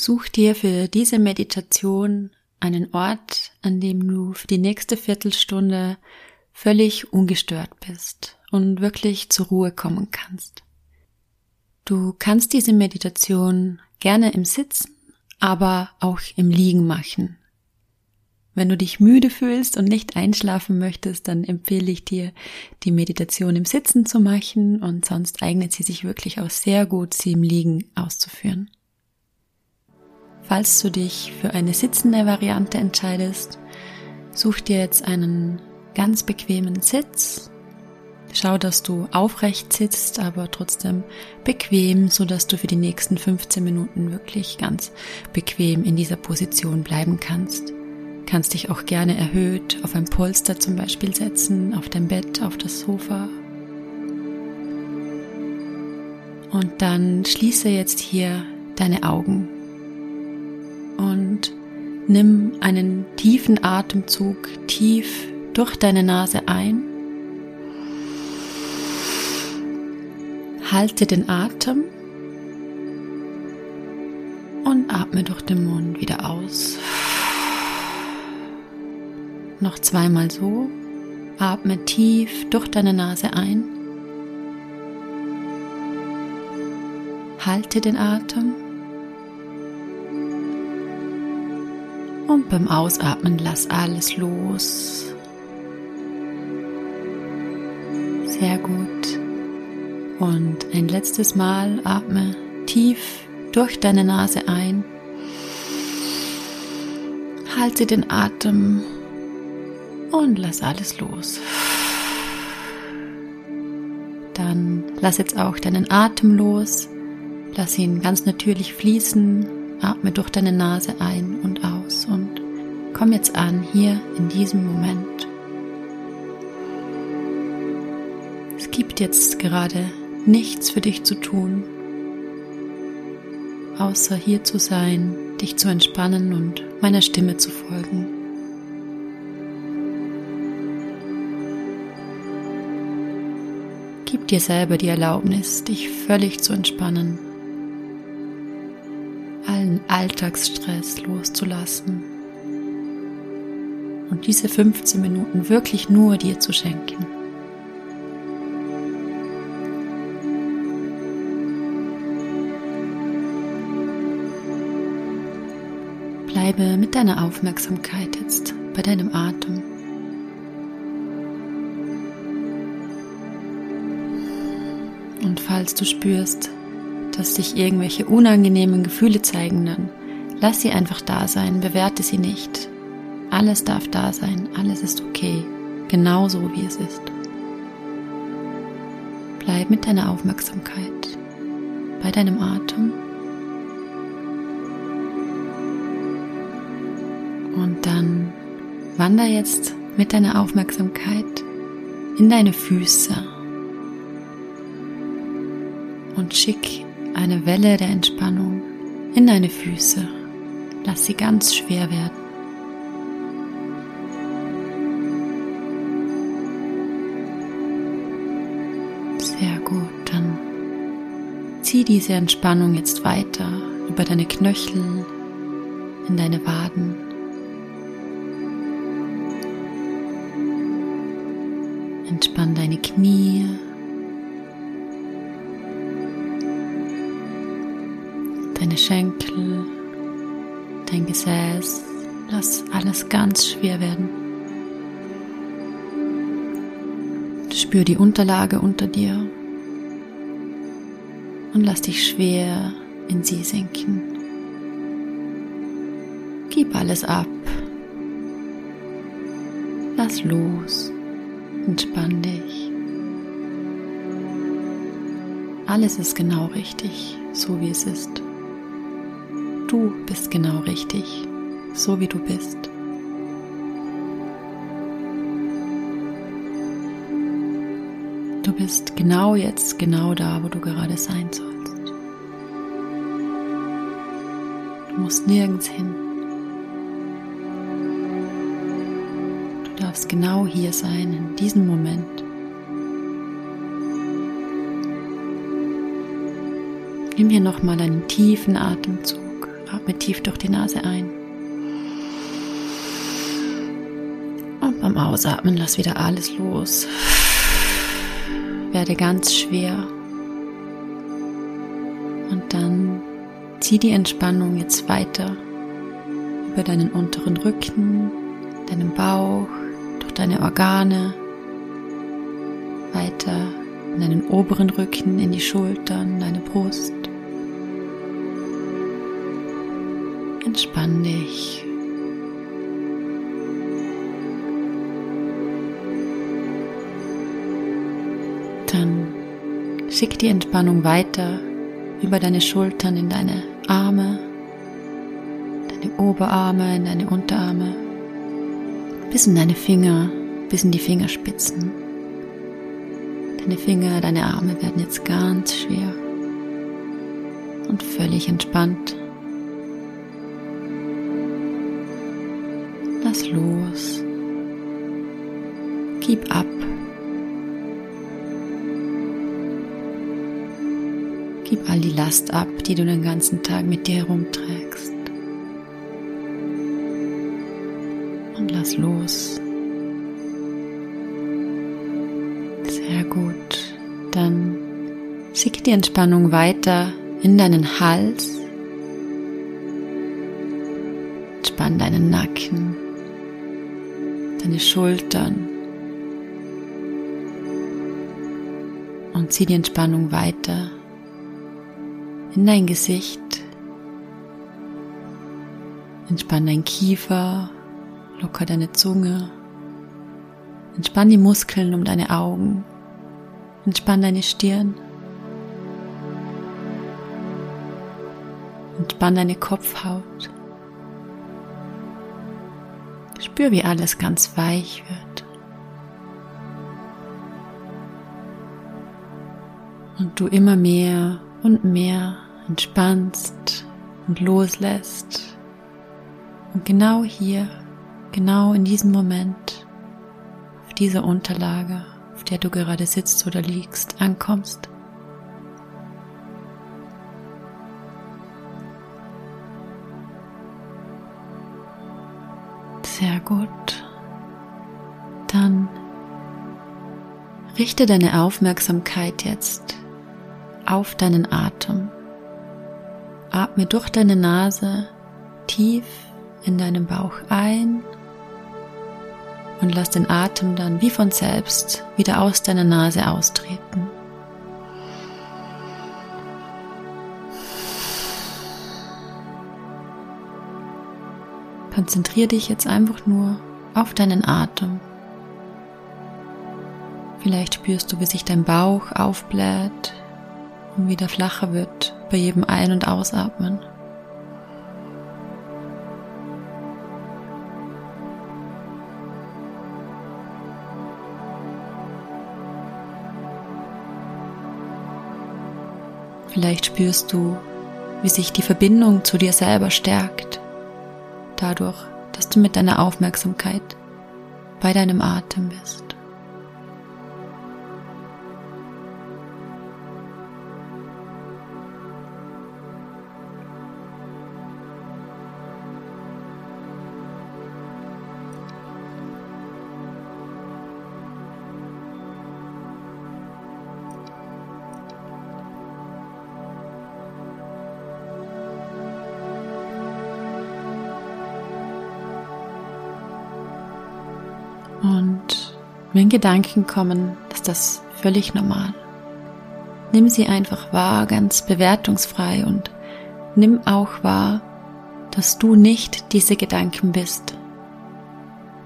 Such dir für diese Meditation einen Ort, an dem du für die nächste Viertelstunde völlig ungestört bist und wirklich zur Ruhe kommen kannst. Du kannst diese Meditation gerne im Sitzen, aber auch im Liegen machen. Wenn du dich müde fühlst und nicht einschlafen möchtest, dann empfehle ich dir, die Meditation im Sitzen zu machen und sonst eignet sie sich wirklich auch sehr gut, sie im Liegen auszuführen. Falls du dich für eine sitzende Variante entscheidest, such dir jetzt einen ganz bequemen Sitz. Schau, dass du aufrecht sitzt, aber trotzdem bequem, so dass du für die nächsten 15 Minuten wirklich ganz bequem in dieser Position bleiben kannst. Kannst dich auch gerne erhöht auf ein Polster zum Beispiel setzen, auf dein Bett, auf das Sofa. Und dann schließe jetzt hier deine Augen und nimm einen tiefen Atemzug tief durch deine Nase ein. Halte den Atem und atme durch den Mund wieder aus. Noch zweimal so. Atme tief durch deine Nase ein. Halte den Atem Und beim Ausatmen lass alles los. Sehr gut. Und ein letztes Mal atme tief durch deine Nase ein. Halte den Atem und lass alles los. Dann lass jetzt auch deinen Atem los. Lass ihn ganz natürlich fließen. Atme durch deine Nase ein und komm jetzt an hier in diesem Moment. Es gibt jetzt gerade nichts für dich zu tun, außer hier zu sein, dich zu entspannen und meiner Stimme zu folgen. Gib dir selber die Erlaubnis, dich völlig zu entspannen allen Alltagsstress loszulassen und diese 15 Minuten wirklich nur dir zu schenken. Bleibe mit deiner Aufmerksamkeit jetzt bei deinem Atem. Und falls du spürst, dass sich irgendwelche unangenehmen Gefühle zeigen, dann lass sie einfach da sein, bewerte sie nicht. Alles darf da sein, alles ist okay, genauso wie es ist. Bleib mit deiner Aufmerksamkeit bei deinem Atem und dann wander jetzt mit deiner Aufmerksamkeit in deine Füße und schick eine Welle der Entspannung in deine Füße. Lass sie ganz schwer werden. Diese Entspannung jetzt weiter über deine Knöchel, in deine Waden. Entspann deine Knie, deine Schenkel, dein Gesäß. Lass alles ganz schwer werden. Spür die Unterlage unter dir und lass dich schwer in sie sinken. Gib alles ab. Lass los. Entspann dich. Alles ist genau richtig, so wie es ist. Du bist genau richtig, so wie du bist. Du bist genau jetzt, genau da, wo du gerade sein sollst. Du musst nirgends hin. Du darfst genau hier sein, in diesem Moment. Nimm hier nochmal einen tiefen Atemzug Atme tief durch die Nase ein. Und beim Ausatmen lass wieder alles los. Werde ganz schwer. Und dann zieh die Entspannung jetzt weiter über deinen unteren Rücken, deinen Bauch, durch deine Organe, weiter in deinen oberen Rücken, in die Schultern, deine Brust. Entspann dich. Dann schick die Entspannung weiter über deine Schultern in deine Arme, deine Oberarme, in deine Unterarme, bis in deine Finger, bis in die Fingerspitzen. Deine Finger, deine Arme werden jetzt ganz schwer und völlig entspannt. Lass los. Gib ab. Gib all die Last ab, die du den ganzen Tag mit dir herumträgst. Und lass los. Sehr gut. Dann schicke die Entspannung weiter in deinen Hals. Entspann deinen Nacken, deine Schultern. Und zieh die Entspannung weiter in dein Gesicht. Entspann dein Kiefer, locker deine Zunge. Entspann die Muskeln um deine Augen. Entspann deine Stirn. Entspann deine Kopfhaut. Spür, wie alles ganz weich wird. Und du immer mehr und mehr entspannst und loslässt. Und genau hier, genau in diesem Moment, auf dieser Unterlage, auf der du gerade sitzt oder liegst, ankommst. Sehr gut. Dann richte deine Aufmerksamkeit jetzt auf deinen Atem. Atme durch deine Nase tief in deinen Bauch ein und lass den Atem dann wie von selbst wieder aus deiner Nase austreten. Konzentriere dich jetzt einfach nur auf deinen Atem. Vielleicht spürst du, wie sich dein Bauch aufbläht, und wieder flacher wird bei jedem Ein- und Ausatmen. Vielleicht spürst du, wie sich die Verbindung zu dir selber stärkt, dadurch, dass du mit deiner Aufmerksamkeit bei deinem Atem bist. Und wenn Gedanken kommen, ist das völlig normal. Nimm sie einfach wahr, ganz bewertungsfrei und nimm auch wahr, dass du nicht diese Gedanken bist.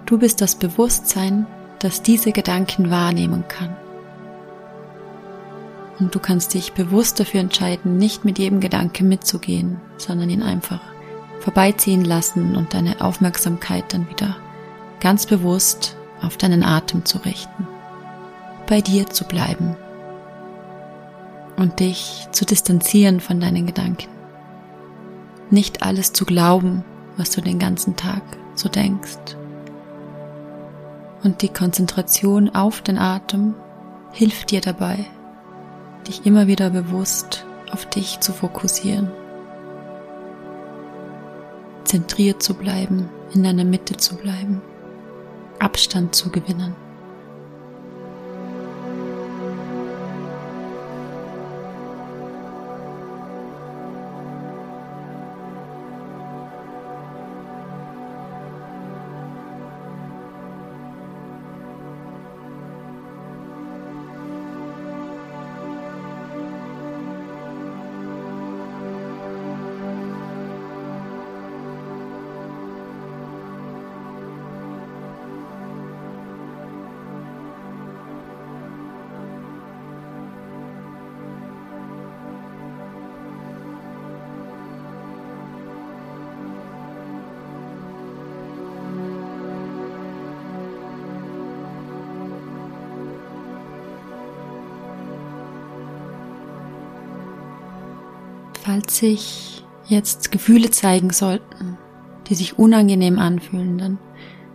Du bist das Bewusstsein, das diese Gedanken wahrnehmen kann. Und du kannst dich bewusst dafür entscheiden, nicht mit jedem Gedanke mitzugehen, sondern ihn einfach vorbeiziehen lassen und deine Aufmerksamkeit dann wieder ganz bewusst auf deinen Atem zu richten, bei dir zu bleiben und dich zu distanzieren von deinen Gedanken. Nicht alles zu glauben, was du den ganzen Tag so denkst. Und die Konzentration auf den Atem hilft dir dabei, dich immer wieder bewusst auf dich zu fokussieren. zentriert zu bleiben, in deiner Mitte zu bleiben, Abstand zu gewinnen. Falls sich jetzt Gefühle zeigen sollten, die sich unangenehm anfühlen, dann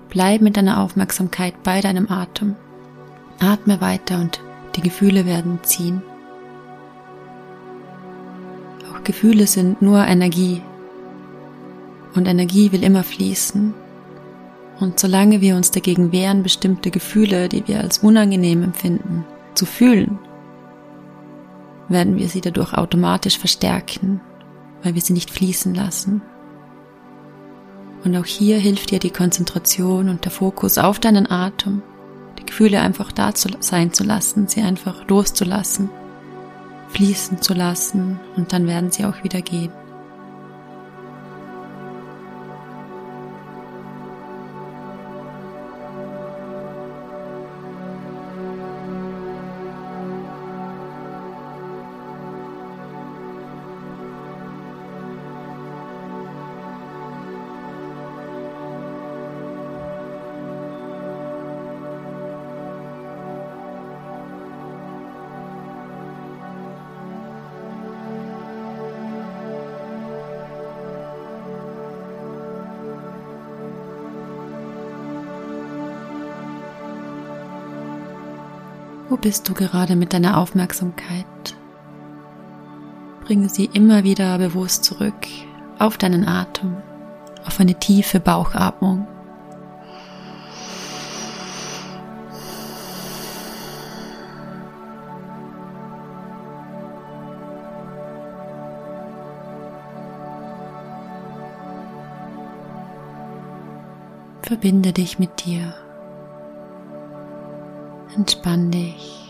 bleib mit deiner Aufmerksamkeit bei deinem Atem. Atme weiter und die Gefühle werden ziehen. Auch Gefühle sind nur Energie. Und Energie will immer fließen. Und solange wir uns dagegen wehren, bestimmte Gefühle, die wir als unangenehm empfinden, zu fühlen, werden wir sie dadurch automatisch verstärken, weil wir sie nicht fließen lassen. Und auch hier hilft dir die Konzentration und der Fokus auf deinen Atem, die Gefühle einfach da zu sein zu lassen, sie einfach loszulassen, fließen zu lassen und dann werden sie auch wieder gehen. Wo bist du gerade mit deiner Aufmerksamkeit? Bringe sie immer wieder bewusst zurück auf deinen Atem, auf eine tiefe Bauchatmung. Verbinde dich mit dir. Entspann dich.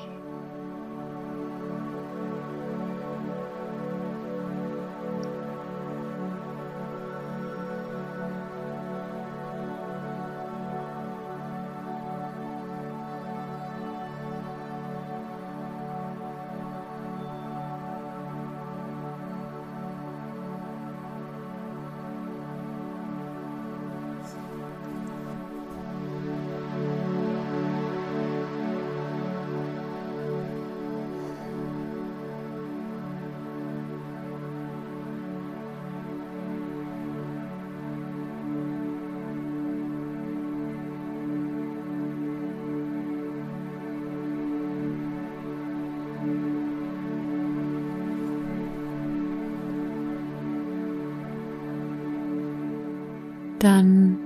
Dann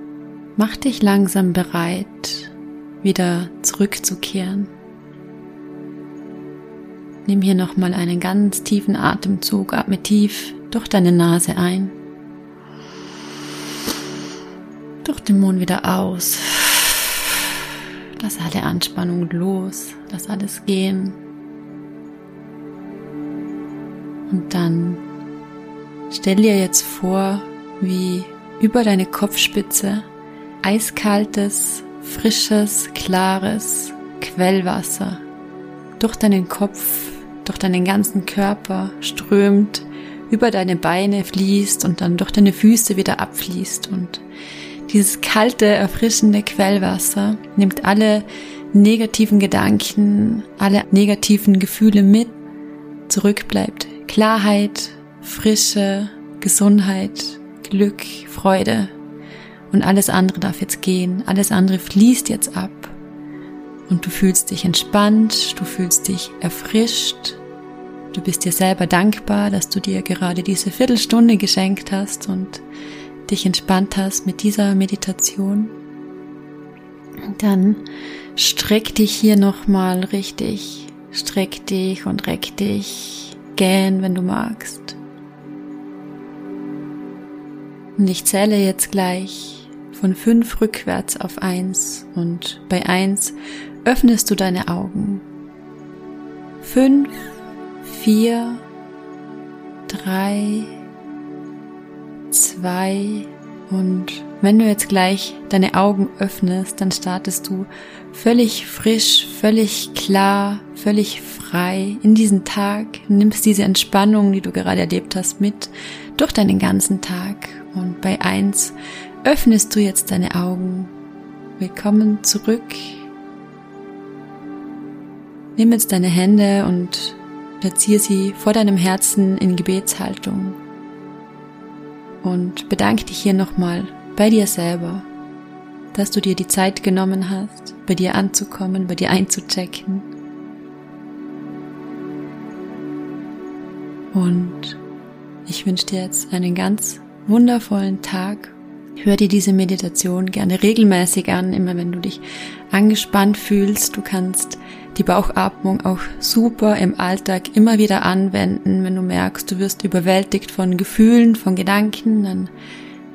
mach dich langsam bereit, wieder zurückzukehren. Nimm hier nochmal einen ganz tiefen Atemzug, atme tief durch deine Nase ein, durch den Mund wieder aus. Lass alle Anspannung los, lass alles gehen. Und dann stell dir jetzt vor, wie über deine Kopfspitze eiskaltes, frisches, klares Quellwasser durch deinen Kopf, durch deinen ganzen Körper strömt, über deine Beine fließt und dann durch deine Füße wieder abfließt. Und dieses kalte, erfrischende Quellwasser nimmt alle negativen Gedanken, alle negativen Gefühle mit. Zurück bleibt Klarheit, Frische, Gesundheit, Glück, Freude und alles andere darf jetzt gehen, alles andere fließt jetzt ab und du fühlst dich entspannt, du fühlst dich erfrischt, du bist dir selber dankbar, dass du dir gerade diese Viertelstunde geschenkt hast und dich entspannt hast mit dieser Meditation, dann streck dich hier nochmal richtig. Streck dich und reck dich. Gähn, wenn du magst. Und ich zähle jetzt gleich von fünf rückwärts auf eins. Und bei eins öffnest du deine Augen. Fünf, vier, drei, zwei. Und wenn du jetzt gleich deine Augen öffnest, dann startest du völlig frisch, völlig klar, völlig frei in diesen Tag, nimmst diese Entspannung, die du gerade erlebt hast, mit durch deinen ganzen Tag und bei eins öffnest du jetzt deine Augen. Willkommen zurück. Nimm jetzt deine Hände und platziere sie vor deinem Herzen in Gebetshaltung und bedanke dich hier nochmal bei dir selber, dass du dir die Zeit genommen hast, bei dir anzukommen, bei dir einzuchecken. Und ich wünsche dir jetzt einen ganz wundervollen Tag. Hör dir diese Meditation gerne regelmäßig an, immer wenn du dich angespannt fühlst. Du kannst die Bauchatmung auch super im Alltag immer wieder anwenden, wenn du merkst, du wirst überwältigt von Gefühlen, von Gedanken, dann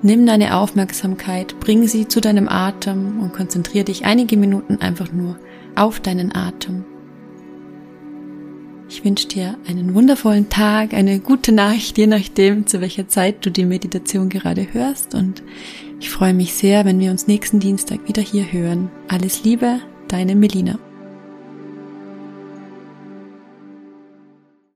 nimm deine Aufmerksamkeit, bring sie zu deinem Atem und konzentriere dich einige Minuten einfach nur auf deinen Atem. Ich wünsche dir einen wundervollen Tag, eine gute Nacht, je nachdem, zu welcher Zeit du die Meditation gerade hörst. Und ich freue mich sehr, wenn wir uns nächsten Dienstag wieder hier hören. Alles Liebe, deine Melina.